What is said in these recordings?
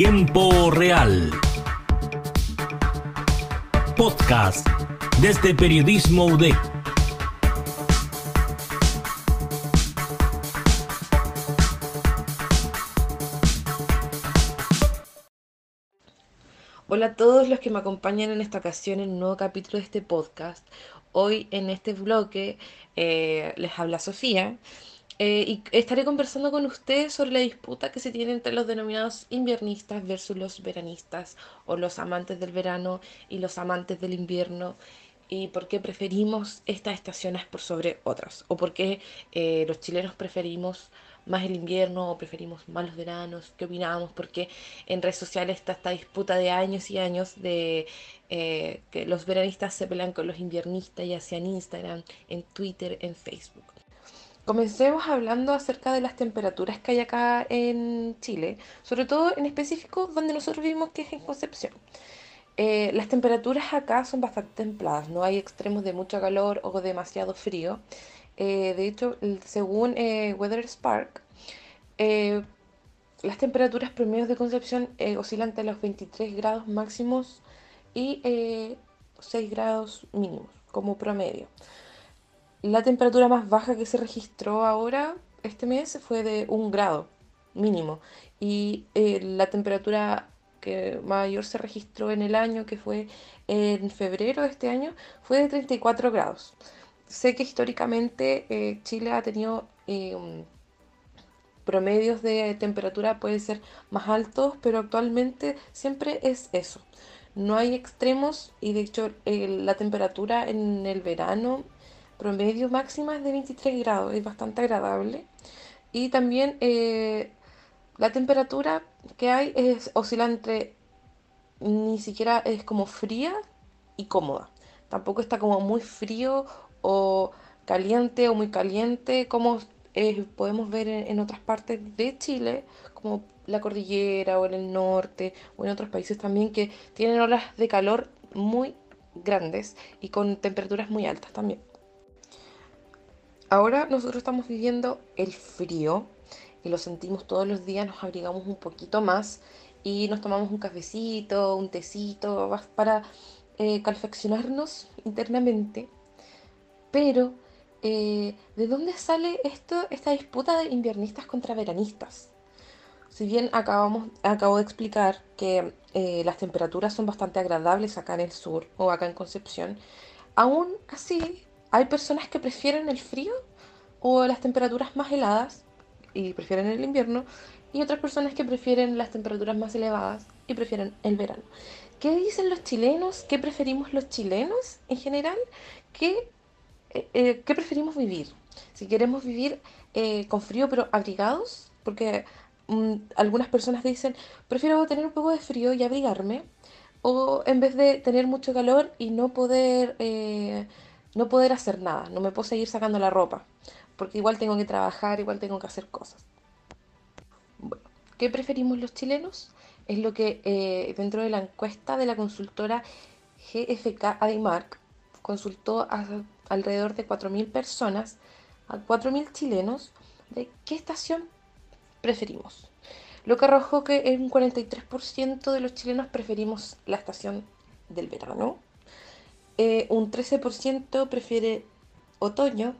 Tiempo Real. Podcast desde Periodismo UDEC. Hola a todos los que me acompañan en esta ocasión en un nuevo capítulo de este podcast. Hoy en este bloque eh, les habla Sofía eh, y estaré conversando con ustedes sobre la disputa que se tiene entre los denominados inviernistas versus los veranistas o los amantes del verano y los amantes del invierno y por qué preferimos estas estaciones por sobre otras o por qué eh, los chilenos preferimos más el invierno o preferimos más los veranos, qué opinamos, porque en redes sociales está esta disputa de años y años de eh, que los veranistas se pelean con los inviernistas, ya sea en Instagram, en Twitter, en Facebook. Comencemos hablando acerca de las temperaturas que hay acá en Chile, sobre todo en específico donde nosotros vivimos, que es en Concepción. Eh, las temperaturas acá son bastante templadas, no hay extremos de mucho calor o demasiado frío. Eh, de hecho, según eh, Weather Spark, las temperaturas promedios de Concepción oscilan entre los 23 grados máximos y 6 grados mínimos como promedio. La temperatura más baja que se registró ahora, este mes, fue de 1 grado mínimo. Y la temperatura que mayor se registró en el año, que fue en febrero de este año, fue de 34 grados sé que históricamente eh, Chile ha tenido eh, promedios de temperatura pueden ser más altos, pero actualmente siempre es eso. No hay extremos y de hecho la temperatura en el verano promedio máxima es de 23 grados, es bastante agradable. Y también eh, la temperatura que hay es oscila entre ni siquiera es como fría y cómoda. Tampoco está como muy frío o caliente o muy caliente, como eh, podemos ver en, otras partes de Chile, como la cordillera o en el norte o en otros países también que tienen olas de calor muy grandes y con temperaturas muy altas también. Ahora nosotros estamos viviendo el frío y lo sentimos todos los días, nos abrigamos un poquito más y nos tomamos un cafecito, un tecito para eh, calefaccionarnos internamente pero, eh, ¿de dónde sale esto, esta disputa de inviernistas contra veranistas? Si bien acabamos, acabo de explicar que eh, las temperaturas son bastante agradables acá en el sur o acá en Concepción, aún así hay personas que prefieren el frío o las temperaturas más heladas y prefieren el invierno y otras personas que prefieren las temperaturas más elevadas y prefieren el verano. ¿Qué dicen los chilenos? ¿Qué preferimos los chilenos en general? Que eh, eh, ¿qué preferimos vivir? Si queremos vivir eh, con frío pero abrigados, porque mm, algunas personas dicen, prefiero tener un poco de frío y abrigarme, o en vez de tener mucho calor y no poder, no poder hacer nada, no me puedo seguir sacando la ropa, porque igual tengo que trabajar, igual tengo que hacer cosas. ¿qué preferimos los chilenos? Es lo que dentro de la encuesta de la consultora GFK Adimark consultó a alrededor de 4.000 personas, a 4.000 chilenos, de qué estación preferimos. Lo que arrojó que un 43% de los chilenos preferimos la estación del verano, eh, un 13% prefiere otoño,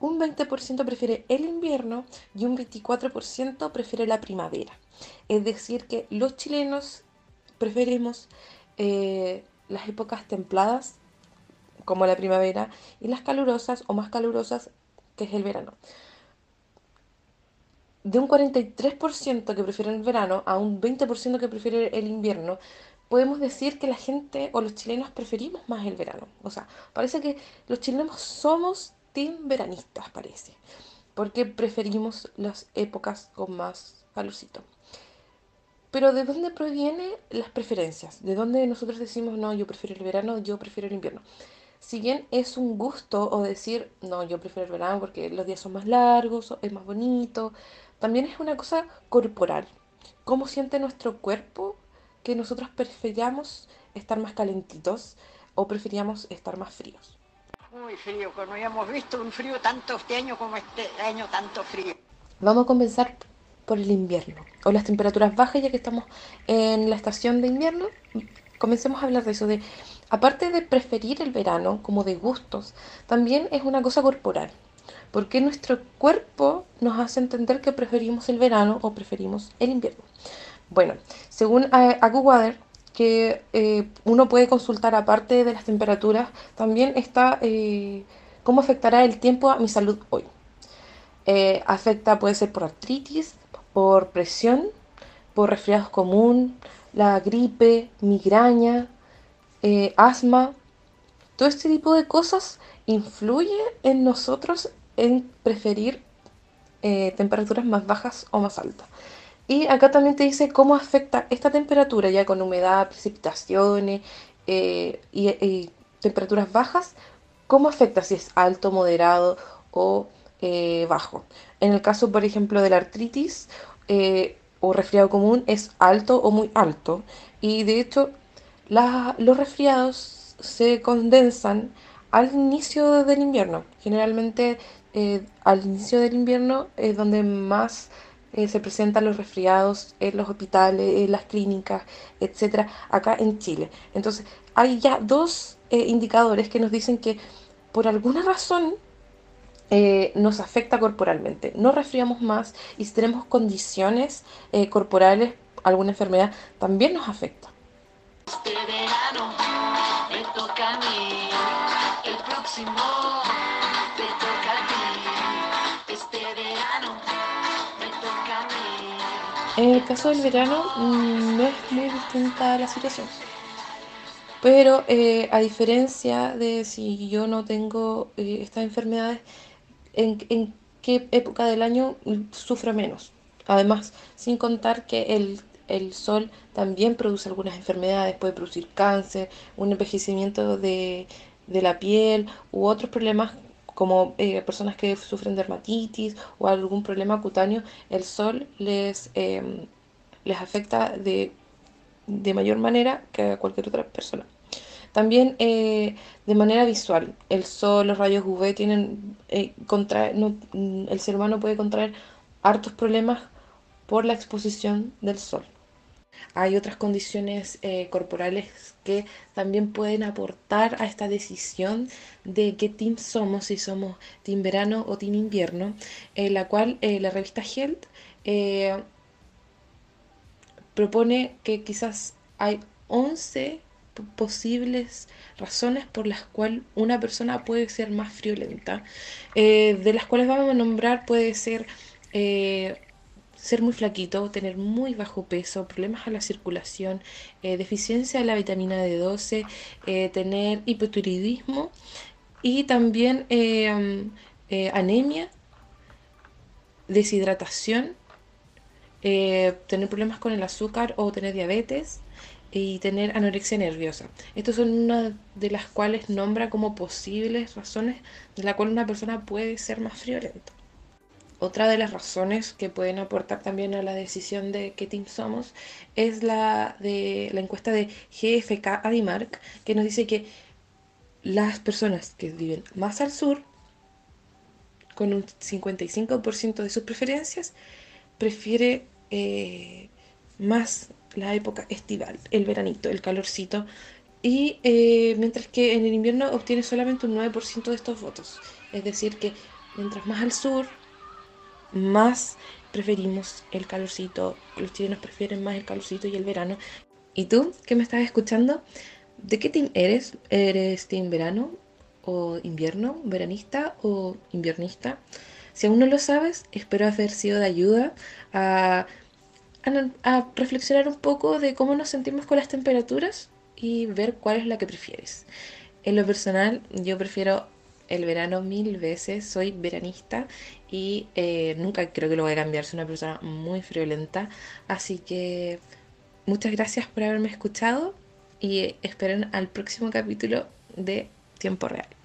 un 20% prefiere el invierno y un 24% prefiere la primavera. Es decir, que los chilenos preferimos eh, las épocas templadas como la primavera, y las calurosas o más calurosas, que es el verano. De un 43% que prefiere el verano a un 20% que prefiere el invierno, podemos decir que la gente o los chilenos preferimos más el verano. O sea, parece que los chilenos somos team veranistas, parece. Porque preferimos las épocas con más calorcito. Pero ¿de dónde provienen las preferencias? ¿De dónde nosotros decimos, no, yo prefiero el verano, yo prefiero el invierno? si bien es un gusto o decir, no, yo prefiero el verano porque los días son más largos, es más bonito, también es una cosa corporal. ¿Cómo siente nuestro cuerpo que nosotros preferíamos estar más calentitos o preferíamos estar más fríos? Muy frío, no hemos visto un frío tanto este año como este año tanto frío. Vamos a comenzar por el invierno o las temperaturas bajas, ya que estamos en la estación de invierno. Comencemos a hablar de eso, de aparte de preferir el verano como de gustos, también es una cosa corporal. Porque nuestro cuerpo nos hace entender que preferimos el verano o preferimos el invierno. Bueno, según AcuWeather, que eh, uno puede consultar aparte de las temperaturas, también está eh, cómo afectará el tiempo a mi salud hoy. Eh, afecta, puede ser por artritis, por presión, por resfriados común, la gripe, migraña, asma. Todo este tipo de cosas influye en nosotros en preferir temperaturas más bajas o más altas. Y acá también te dice cómo afecta esta temperatura, ya con humedad, precipitaciones eh, y, temperaturas bajas, cómo afecta si es alto, moderado o eh, bajo. En el caso, por ejemplo, de la artritis eh, o resfriado común, es alto o muy alto. Y de hecho, los resfriados se condensan al inicio del invierno. Generalmente, al inicio del invierno es donde más eh, se presentan los resfriados en los hospitales, en las clínicas, etcétera, acá en Chile. Entonces, hay ya dos eh, indicadores que nos dicen que por alguna razón eh, nos afecta corporalmente. No resfriamos más y si tenemos condiciones corporales, alguna enfermedad, también nos afecta. Este verano a mí, el próximo en el caso del verano mm, no es muy distinta la situación. Pero eh, a diferencia de si yo no tengo eh, estas enfermedades, ¿en, qué época del año sufro menos? Además, sin contar que el, el, sol también produce algunas enfermedades, puede producir cáncer, un envejecimiento de, de la piel u otros problemas como eh, personas que sufren dermatitis o algún problema cutáneo, el sol les, em, les afecta de, mayor manera que a cualquier otra persona. También eh, de manera visual, el sol, los rayos UV tienen, eh, el ser humano puede contraer hartos problemas por la exposición del sol. Hay otras condiciones eh, corporales que también pueden aportar a esta decisión de qué team somos, si somos team verano o team invierno, en la cual eh, la revista Health eh, propone que quizás hay 11 posibles razones por las cuales una persona puede ser más friolenta, de las cuales vamos a nombrar puede ser ser muy flaquito, tener muy bajo peso, problemas a la circulación, eh, deficiencia de la vitamina D12, eh, tener hipotiroidismo y también eh, anemia, deshidratación, tener problemas con el azúcar o tener diabetes y tener anorexia nerviosa. Estas son una de las cuales nombra como posibles razones de la cual una persona puede ser más friolenta. Otra de las razones que pueden aportar también a la decisión de qué team somos es la de la encuesta de GFK Adimark, que nos dice que las personas que viven más al sur, con un 55% de sus preferencias, prefiere eh, más la época estival, el veranito, el calorcito, y eh, mientras que en el invierno obtiene solamente un 9% de estos votos. Es decir, que mientras más al sur, más preferimos el calorcito, los chilenos prefieren más el calorcito y el verano. ¿Y tú, que me estás escuchando? ¿De qué team eres? ¿Eres team verano o invierno, veranista o inviernista? Si aún no lo sabes, espero haber sido de ayuda a, a, reflexionar un poco de cómo nos sentimos con las temperaturas y ver cuál es la que prefieres. En lo personal, yo prefiero el verano mil veces, soy veranista y eh, nunca creo que lo voy a cambiar, soy una persona muy friolenta, así que muchas gracias por haberme escuchado y esperen al próximo capítulo de Tiempo Real.